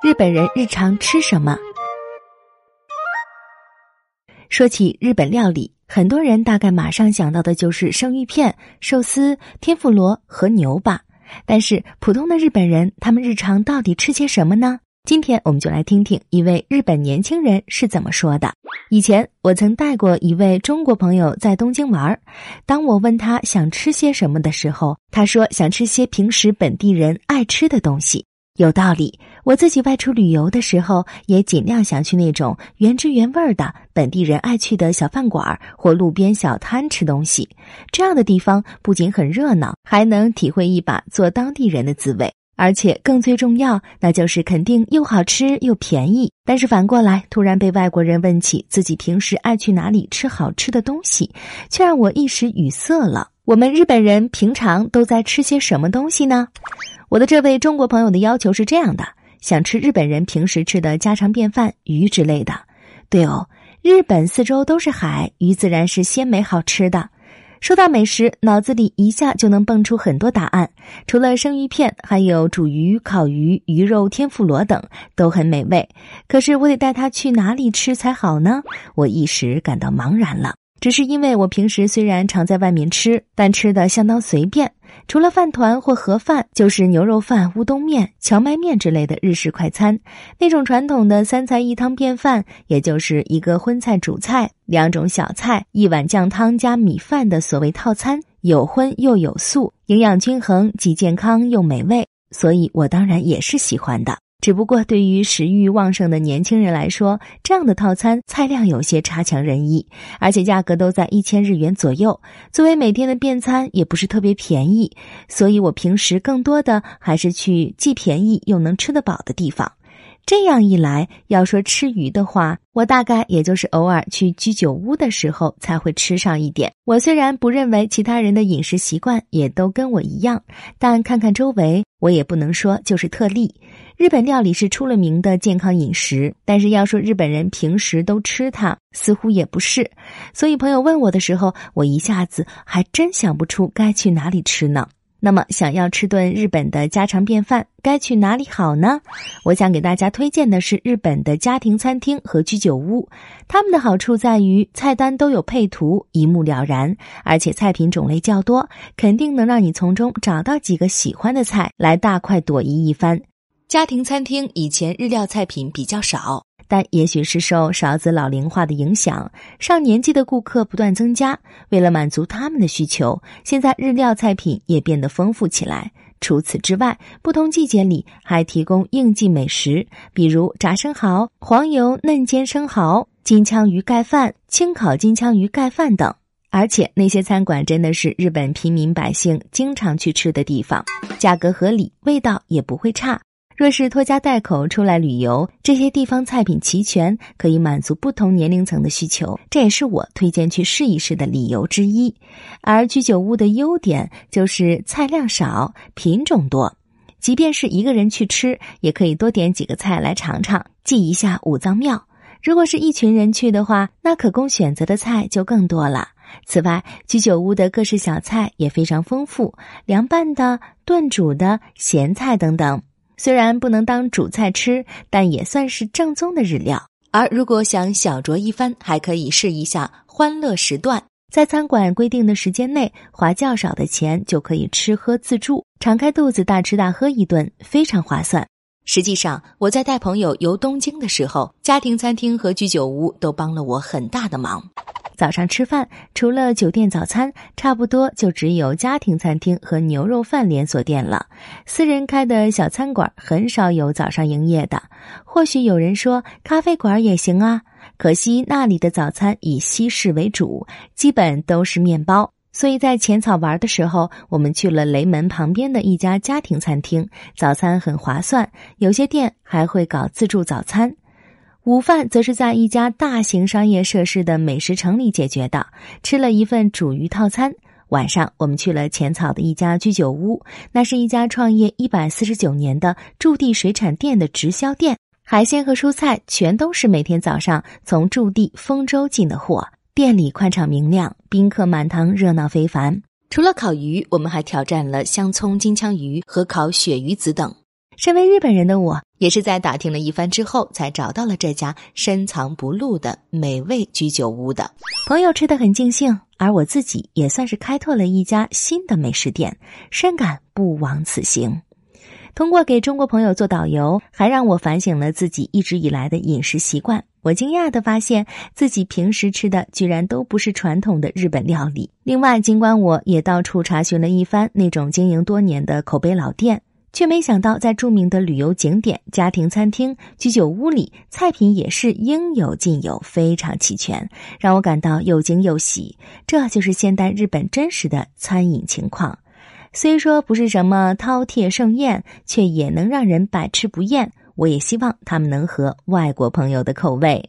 日本人日常吃什么？说起日本料理，很多人大概马上想到的就是生鱼片、寿司、天妇罗和牛吧。但是普通的日本人，他们日常到底吃些什么呢？今天我们就来听听一位日本年轻人是怎么说的。以前我曾带过一位中国朋友在东京玩，当我问他想吃些什么的时候，他说想吃些平时本地人爱吃的东西。有道理，我自己外出旅游的时候，也尽量想去那种原汁原味的本地人爱去的小饭馆或路边小摊吃东西。这样的地方不仅很热闹，还能体会一把做当地人的滋味。而且更最重要，那就是肯定又好吃又便宜。但是反过来，突然被外国人问起自己平时爱去哪里吃好吃的东西，却让我一时语塞了。我们日本人平常都在吃些什么东西呢？我的这位中国朋友的要求是这样的：想吃日本人平时吃的家常便饭，鱼之类的。对哦，日本四周都是海，鱼自然是鲜美好吃的。说到美食，脑子里一下就能蹦出很多答案。除了生鱼片，还有煮鱼、烤鱼、鱼肉天妇罗等，都很美味。可是我得带他去哪里吃才好呢？我一时感到茫然了。只是因为我平时虽然常在外面吃，但吃的相当随便。除了饭团或盒饭，就是牛肉饭、乌冬面、荞麦面之类的日式快餐。那种传统的三菜一汤便饭，也就是一个荤菜、主菜，两种小菜，一碗酱汤加米饭的所谓套餐，有荤又有素，营养均衡，既健康又美味。所以我当然也是喜欢的。只不过对于食欲旺盛的年轻人来说，这样的套餐菜量有些差强人意，而且价格都在一千日元左右。作为每天的便餐，也不是特别便宜，所以我平时更多的还是去既便宜又能吃得饱的地方。这样一来，要说吃鱼的话，我大概也就是偶尔去居酒屋的时候才会吃上一点。我虽然不认为其他人的饮食习惯也都跟我一样，但看看周围，我也不能说就是特例。日本料理是出了名的健康饮食，但是要说日本人平时都吃它，似乎也不是。所以朋友问我的时候，我一下子还真想不出该去哪里吃呢。那么，想要吃顿日本的家常便饭，该去哪里好呢？我想给大家推荐的是日本的家庭餐厅和居酒屋。他们的好处在于菜单都有配图，一目了然，而且菜品种类较多，肯定能让你从中找到几个喜欢的菜来大快朵颐一番。家庭餐厅以前日料菜品比较少。但也许是受勺子老龄化的影响，上年纪的顾客不断增加。为了满足他们的需求，现在日料菜品也变得丰富起来。除此之外，不同季节里还提供应季美食，比如炸生蚝、黄油嫩煎生蚝、金枪鱼盖饭、清烤金枪鱼盖饭等。而且那些餐馆真的是日本平民百姓经常去吃的地方，价格合理，味道也不会差。若是拖家带口出来旅游，这些地方菜品齐全，可以满足不同年龄层的需求，这也是我推荐去试一试的理由之一。而居酒屋的优点就是菜量少，品种多，即便是一个人去吃，也可以多点几个菜来尝尝，记一下五脏庙。如果是一群人去的话，那可供选择的菜就更多了。此外，居酒屋的各式小菜也非常丰富，凉拌的、炖煮的、咸菜等等。虽然不能当主菜吃，但也算是正宗的日料。而如果想小酌一番，还可以试一下欢乐时段，在餐馆规定的时间内，花较少的钱就可以吃喝自助，敞开肚子大吃大喝一顿，非常划算。实际上，我在带朋友游东京的时候，家庭餐厅和居酒屋都帮了我很大的忙。早上吃饭，除了酒店早餐，差不多就只有家庭餐厅和牛肉饭连锁店了。私人开的小餐馆很少有早上营业的。或许有人说咖啡馆也行啊，可惜那里的早餐以西式为主，基本都是面包。所以在浅草玩的时候，我们去了雷门旁边的一家家庭餐厅，早餐很划算，有些店还会搞自助早餐。午饭则是在一家大型商业设施的美食城里解决的，吃了一份煮鱼套餐。晚上我们去了浅草的一家居酒屋，那是一家创业一百四十九年的驻地水产店的直销店，海鲜和蔬菜全都是每天早上从驻地丰州进的货。店里宽敞明亮，宾客满堂，热闹非凡。除了烤鱼，我们还挑战了香葱金枪鱼和烤鳕鱼子等。身为日本人的我，也是在打听了一番之后，才找到了这家深藏不露的美味居酒屋的。朋友吃的很尽兴，而我自己也算是开拓了一家新的美食店，深感不枉此行。通过给中国朋友做导游，还让我反省了自己一直以来的饮食习惯。我惊讶的发现自己平时吃的居然都不是传统的日本料理。另外，尽管我也到处查询了一番那种经营多年的口碑老店。却没想到，在著名的旅游景点、家庭餐厅、居酒屋里，菜品也是应有尽有，非常齐全，让我感到又惊又喜。这就是现代日本真实的餐饮情况。虽说不是什么饕餮盛宴，却也能让人百吃不厌。我也希望他们能合外国朋友的口味。